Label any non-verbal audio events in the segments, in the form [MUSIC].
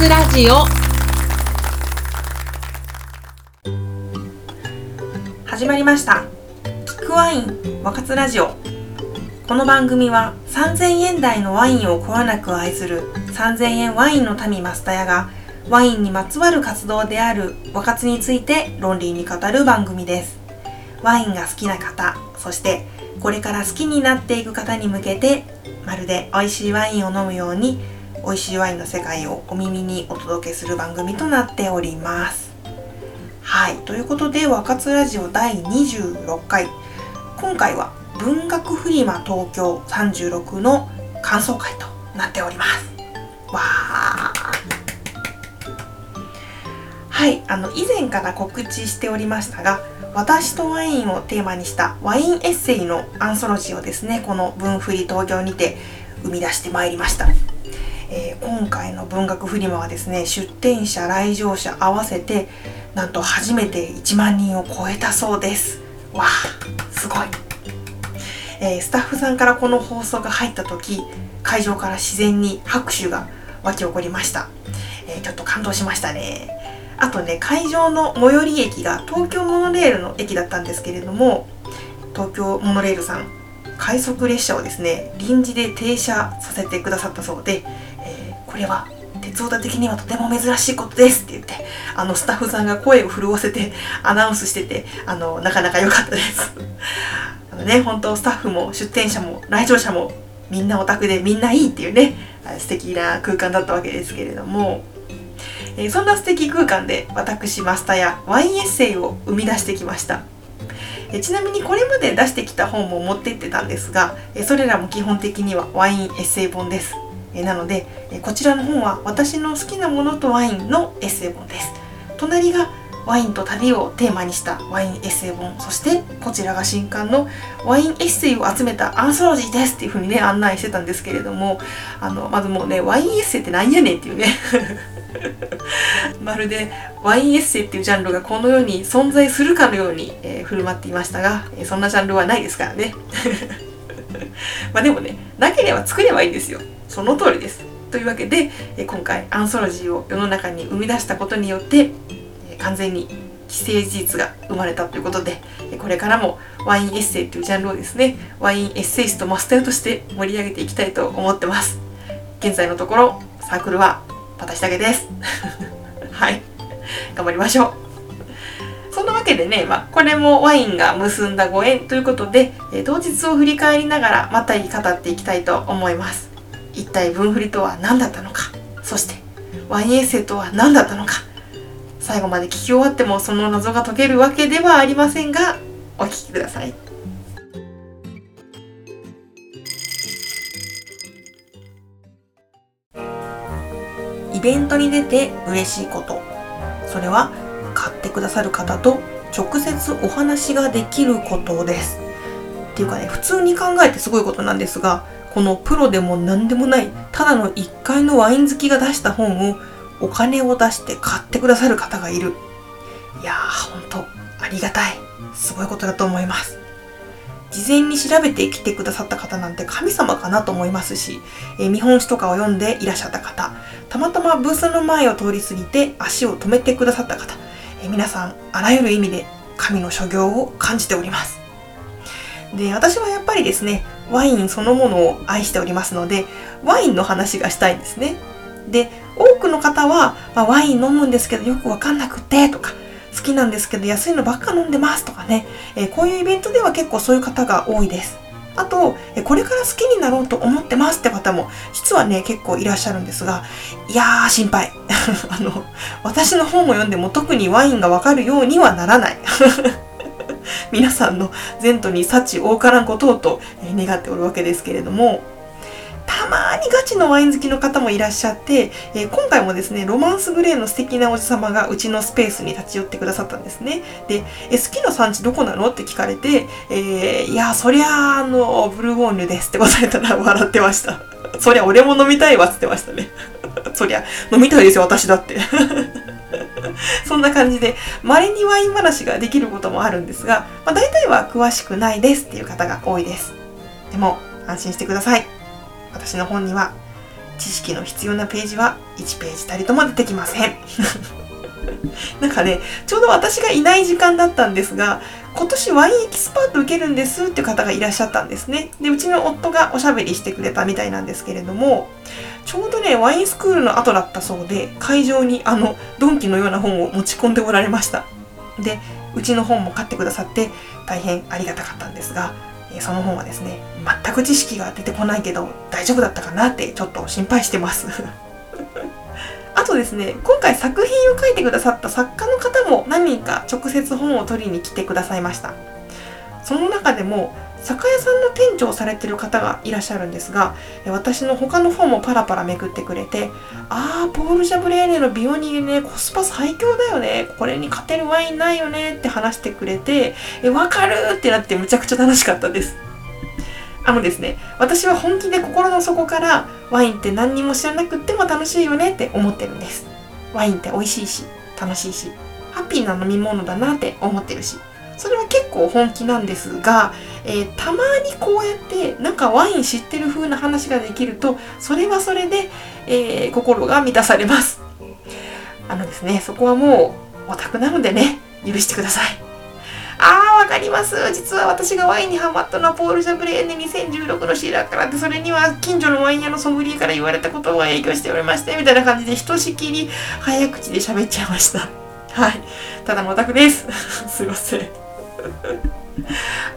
つラジオ。始まりました。キックワイン和活ラジオ。この番組は3000円台のワインをこよなく愛する3000円ワインの民マスタヤがワインにまつわる活動である和活について論理に語る番組です。ワインが好きな方そしてこれから好きになっていく方に向けてまるで美味しいワインを飲むように美味しいワインの世界をお耳にお届けする番組となっております。はい。ということで和活ラジオ第26回。今回は文学フリマ東京36の感想会となっております。わー。はい。あの以前から告知しておりましたが私とワインをテーマにしたワインエッセイのアンソロジーをですねこの文振り東京にて生み出してまいりました、今回の文学フリマはですね出展者来場者合わせてなんと初めて1万人を超えたそうです。わあすごい、えー、スタッフさんからこの放送が入った時会場から自然に拍手が沸き起こりました、えー、ちょっと感動しましたね。あとね会場の最寄り駅が東京モノレールの駅だったんですけれども東京モノレールさん快速列車をですね臨時で停車させてくださったそうで、これは鉄オタ的にはとても珍しいことですって言ってあのスタッフさんが声を震わせてアナウンスしててあのなかなか良かったです。あのね本当スタッフも出店者も来場者もみんなオタクでみんないいっていうね素敵な空間だったわけですけれども。えー、そんな素敵空間で私マスターやワインエッセイを生み出してきました、え、ちなみにこれまで出してきた本も持ってってたんですが、え、それらも基本的にはワインエッセイ本です、えなので、えこちらの本は私の好きなものとワインのエッセイ本です。隣がワインと旅をテーマにしたワインエッセイ本そしてこちらが新刊のワインエッセイを集めたアンソロジーですっていう風にね案内してたんですけれどもあのまずもうねワインエッセイって何やねんっていうね。[LAUGHS] まるでワインエッセイっていうジャンルがこの世に存在するかのように、えー、振る舞っていましたが、え、そんなジャンルはないですからね。[LAUGHS] まあでもねなければ作ればいいんですよ。その通りです。というわけで、今回アンソロジーを世の中に生み出したことによって、完全に既成事実が生まれたということでこれからもワインエッセイというジャンルをですねワインエッセイストマスターとして盛り上げていきたいと思ってます。現在のところサークルは私だけです。[LAUGHS] はい。頑張りましょう。そんなわけでね、まあ、これもワインが結んだご縁ということで、え当日を振り返りながらまた言い語っていきたいと思います。一体分振りとは何だったのか。そしてワインエッセイとは何だったのか。最後まで聞き終わってもその謎が解けるわけではありませんがお聞きください。イベントに出て嬉しいこと。それは買ってくださる方と直接お話ができることです。っていうかね普通に考えてすごいことなんですがこのプロでも何でもないただの1階のワイン好きが出した本をお金を出して買ってくださる方がいる。いやーほんとありがたい。すごいことだと思います。事前に調べてきてくださった方なんて神様かなと思いますし、え、見本誌とかを読んでいらっしゃった方、たまたまブースの前を通り過ぎて足を止めてくださった方、え、皆さんあらゆる意味で神の所業を感じております。で、私はやっぱりですね、ワインそのものを愛しておりますので、ワインの話がしたいんですね。で、多くの方は、まあ、ワイン飲むんですけどよくわかんなくてとか、好きなんですけど安いのばっか飲んでますとかね、えー、こういうイベントでは結構そういう方が多いです。あと、これから好きになろうと思ってますって方も実はね、結構いらっしゃるんですが、いやー、心配。[LAUGHS] あの、私の本を読んでも特にワインがわかるようにはならない。[LAUGHS] [LAUGHS] 皆さんの前途に幸多からんことをと願っておるわけですけれども、たまにガチのワイン好きの方もいらっしゃって、え、今回もですね、ロマンスグレーの素敵なおじさまがうちのスペースに立ち寄ってくださったんですね。で、え好きな産地どこなのって聞かれて、えー、いや、そりゃあの、ブルゴーニュですって答えたら [LAUGHS] 笑ってました。そりゃ俺も飲みたいわって言ってましたね。[LAUGHS] そりゃ、飲みたいですよ、私だって。[LAUGHS] そんな感じで、稀にワイン話ができることもあるんですが、まあ、大体は詳しくないですっていう方が多いです。でも、安心してください。私の本には知識の必要なページは1ページたりとも出てきません [LAUGHS] なんかねちょうど私がいない時間だったんですが今年ワインエキスパート受けるんですっていう方がいらっしゃったんですね。でうちの夫がおしゃべりしてくれたみたいなんですけれどもちょうどねワインスクールの後だったそうで会場にあのドンキのような本を持ち込んでおられました。でうちの本も買ってくださって大変ありがたかったんですがその本はですね全く知識が出てこないけど大丈夫だったかなってちょっと心配してます。あとですね今回作品を書いてくださった作家の方も何人か直接本を取りに来てくださいました。その中でも酒屋さんの店長をされてる方がいらっしゃるんですが私の他の本もパラパラめくってくれてあーポール・ジャブレーネのビオニーねコスパ最強だよねこれに勝てるワインないよねって話してくれてえわかるってなってむちゃくちゃ楽しかったです。あのですね私は本気で心の底からワインって何にも知らなくっても楽しいよねって思ってるんです。ワインって美味しいし楽しいしハッピーな飲み物だなって思ってるし。それは結構本気なんですが、えー、たまにこうやってなんかワイン知ってる風な話ができるとそれはそれで、えー、心が満たされます。あのですねそこはもうオタクなのでね許してください。かります。実は私がワインにハマったのはポール・ジャブレーネ2016のシーラーからでそれには近所のワイン屋のソムリエから言われたことが影響しておりましてみたいな感じでひとしきり早口で喋っちゃいました。はい。ただのオタクです。[LAUGHS] すいません。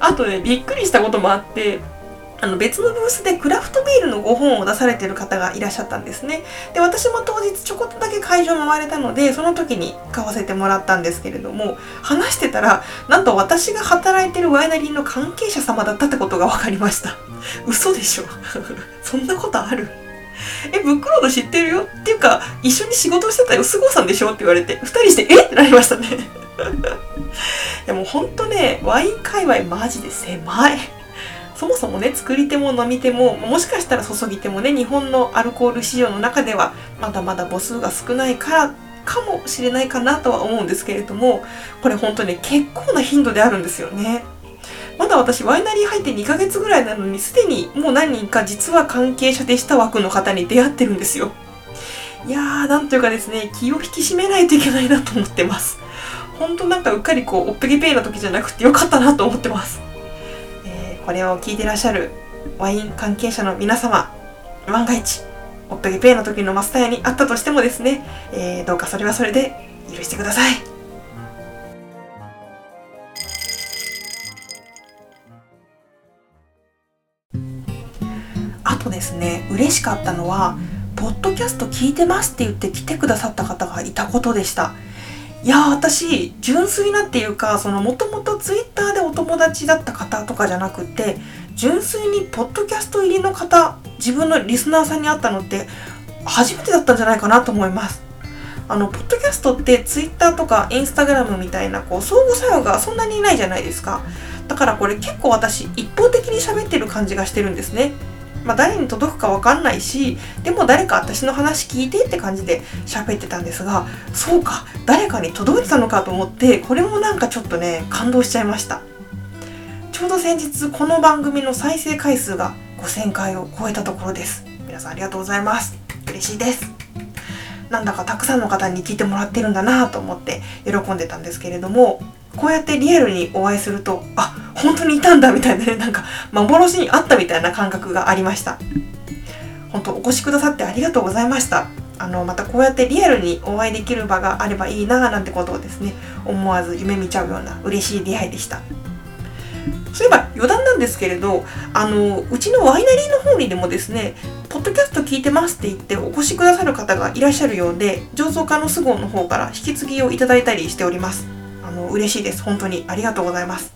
あとね、びっくりしたこともあって、あの別のブースでクラフトビールの5本を出されてる方がいらっしゃったんですね。で、私も当日ちょこっとだけ会場回れたので、その時に買わせてもらったんですけれども、話してたら、なんと私が働いてるワイナリーの関係者様だったってことが分かりました。嘘でしょ [LAUGHS] そんなことあるえ、ブックロード知ってるよ？っていうか、一緒に仕事してたよ、菅生さんでしょ？って言われて、二人して、え？ってなりましたね。[LAUGHS] でもうほんとね、ワイン界隈マジで狭い。そもそもね、作り手も飲み手も、もしかしたら注ぎ手もね、日本のアルコール市場の中では、まだまだ母数が少ないからかもしれないかなとは思うんですけれども、これ本当ね、結構な頻度であるんですよね。まだ私ワイナリー入って2ヶ月ぐらいなのにすでにもう何人か実は関係者でした枠の方に出会ってるんですよ。いやー、なんというかですね、気を引き締めないといけないなと思ってます。ほんとなんかうっかりこうおっぺけぺいな時じゃなくてよかったなと思ってます、これを聞いてらっしゃるワイン関係者の皆様万が一おっぺけぺいな時のマスターにあったとしてもですね、えー、どうかそれはそれで許してください。あとですね嬉しかったのはポッドキャスト聞いてますって言って来てくださった方がいたことでした。いや私純粋なっていうかそのもともとツイッターでお友達だった方とかじゃなくて純粋にポッドキャスト入りの方自分のリスナーさんに会ったのって初めてだったんじゃないかなと思います。あのポッドキャストってツイッターとかインスタグラムみたいなこう相互作用がそんなにないじゃないですか。だからこれ結構私一方的に喋ってる感じがしてるんですね。まあ、誰に届くか分かんないしでも誰か私の話聞いてって感じで喋ってたんですがそうか誰かに届いてたのかと思ってこれもなんかちょっとね感動しちゃいました。ちょうど先日この番組の再生回数が5000回を超えたところです。皆さんありがとうございます。嬉しいです。なんだかたくさんの方に聞いてもらってるんだなと思って喜んでたんですけれどもこうやってリアルにお会いするとあ本当にいたんだみたいなねなんか幻にあったみたいな感覚がありました。本当お越しくださってありがとうございました。あのまたこうやってリアルにお会いできる場があればいいななんてことをですね思わず夢見ちゃうような嬉しい出会いでした。そういえば余談なんですけれどあのうちのワイナリーの方にでもですねポッドキャスト聞いてますって言ってお越しくださる方がいらっしゃるようで醸造家の菅生の方から引き継ぎをいただいたりしております。あの嬉しいです。本当にありがとうございます。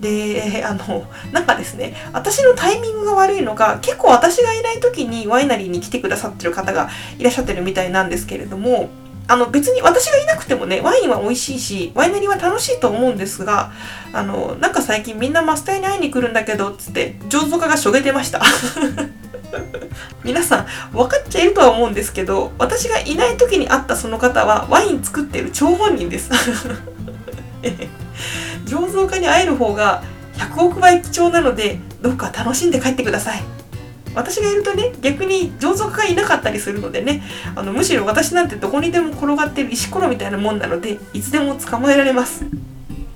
であのなんかですね私のタイミングが悪いのか結構私がいない時にワイナリーに来てくださってる方がいらっしゃってるみたいなんですけれどもあの別に私がいなくてもねワインは美味しいしワイナリーは楽しいと思うんですがあのなんか最近みんなマスターに会いに来るんだけどつって醸造家がしょげてました。[LAUGHS] 皆さん分かっちゃいるとは思うんですけど私がいない時に会ったその方はワイン作ってる張本人です。[LAUGHS] 醸造家に会える方が100億倍貴重なのでどうか楽しんで帰ってください。私がいるとね逆に上属がいなかったりするのでねあのむしろ私なんてどこにでも転がってる石ころみたいなもんなのでいつでも捕まえられます。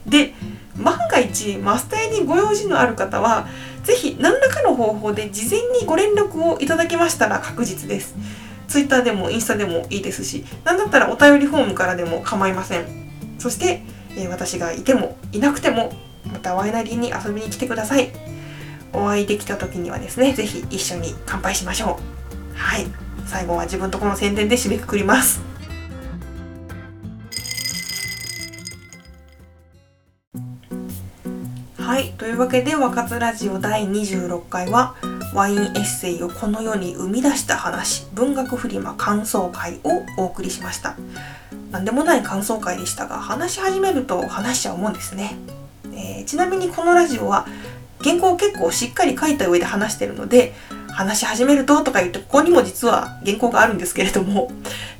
で万が一マスターにご用事のある方は是非何らかの方法で事前にご連絡をいただけましたら確実です。Twitter でもインスタでもいいですし何だったらお便りフォームからでも構いません。そして、え、私がいてもいなくてもまたワイナリーに遊びに来てください。お会いできた時にはですね是非一緒に乾杯しましょう。はい。最後は自分とこの宣伝で締めくくります。はい。というわけで「若津ラジオ第26回は」ワインエッセイをこの世に生み出した話文学フリマ感想会をお送りしました。何でもない感想会でしたが話し始めると話しちゃうもんですね、えー、ちなみにこのラジオは原稿を結構しっかり書いた上で話してるので話し始めるととか言ってここにも実は原稿があるんですけれども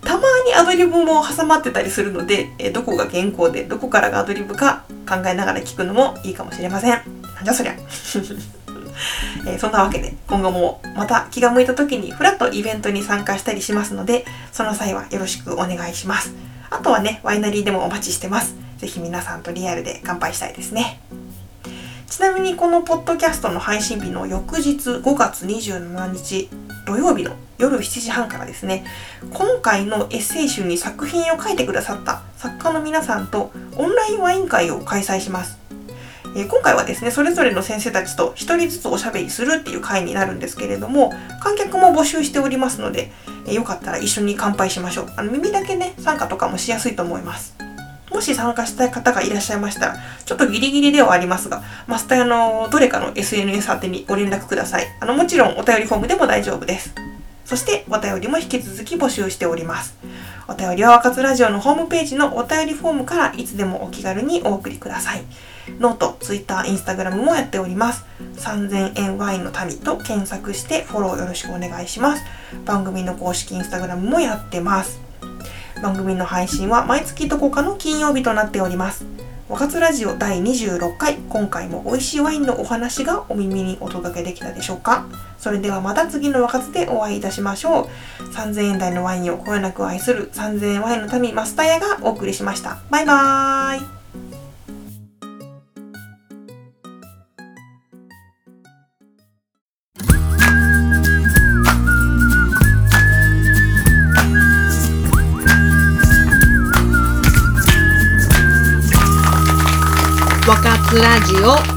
たまにアドリブも挟まってたりするので、どこが原稿でどこからがアドリブか考えながら聞くのもいいかもしれません。なんじゃそりゃ。[LAUGHS] えー、そんなわけで今後もまた気が向いた時にふらっとイベントに参加したりしますのでその際はよろしくお願いします。あとはねワイナリーでもお待ちしてます。是非皆さんとリアルで乾杯したいですね。ちなみにこのポッドキャストの配信日の翌日5月27日土曜日の夜7時半からですね今回のエッセイ集に作品を書いてくださった作家の皆さんとオンラインワイン会を開催します、今回はですねそれぞれの先生たちと1人ずつおしゃべりするっていう回になるんですけれども観客も募集しておりますので、よかったら一緒に乾杯しましょう。あの耳だけね参加とかもしやすいと思います。もし参加したい方がいらっしゃいましたら、ちょっとギリギリではありますが、マスターのどれかの SNS 宛てにご連絡ください。あの、もちろんお便りフォームでも大丈夫です。そしてお便りも引き続き募集しております。お便りは若津ラジオのホームページのお便りフォームからいつでもお気軽にお送りください。ノート、ツイッター、インスタグラムもやっております。3000円ワインの民と検索してフォローよろしくお願いします。番組の公式インスタグラムもやってます。番組の配信は毎月どこかの金曜日となっております。若津ラジオ第26回、今回も美味しいワインのお話がお耳にお届けできたでしょうか？それではまた次の若津でお会いいたしましょう。3000円台のワインをこよなく愛する3000円ワインの民マスタヤがお送りしました。バイバーイラジオ